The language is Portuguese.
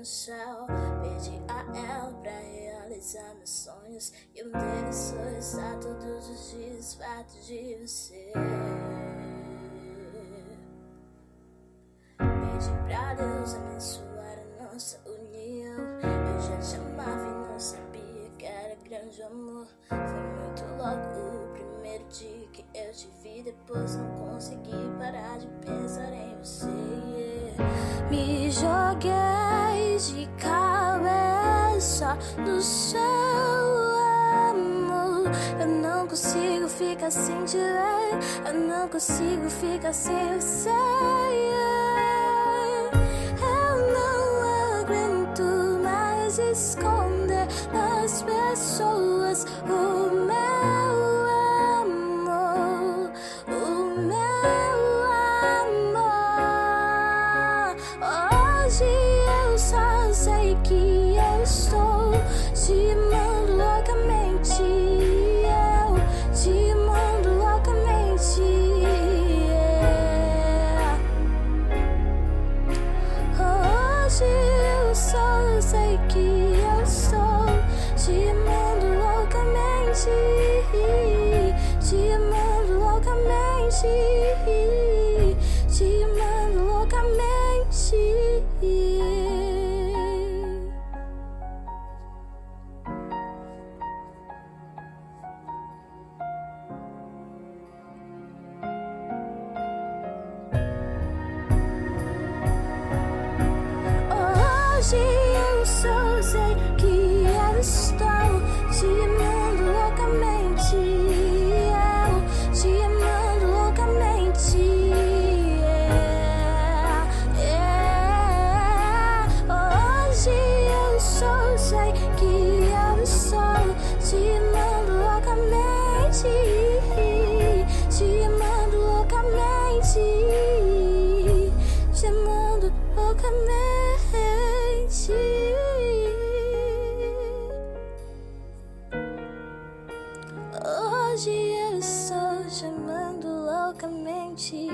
no céu. Perdi a ela pra realizar meus sonhos. E um deles estar todos os dias perto de você. Pedi pra Deus abençoar a nossa união. Eu já te amava e não sabia que era grande amor. Foi muito logo o primeiro dia que eu te vi. Depois não consegui parar de pensar em você. Me joguei no seu amor. Eu não consigo ficar sem te ver. Eu não consigo ficar sem você. Eu não aguento mais esconder das pessoas o Hoje Hoje eu só sei que eu estou te amando loucamente. Eu te amando loucamente. yeah, yeah. Hoje eu só sei que eu estou te amando Hoje eu estou chamando loucamente.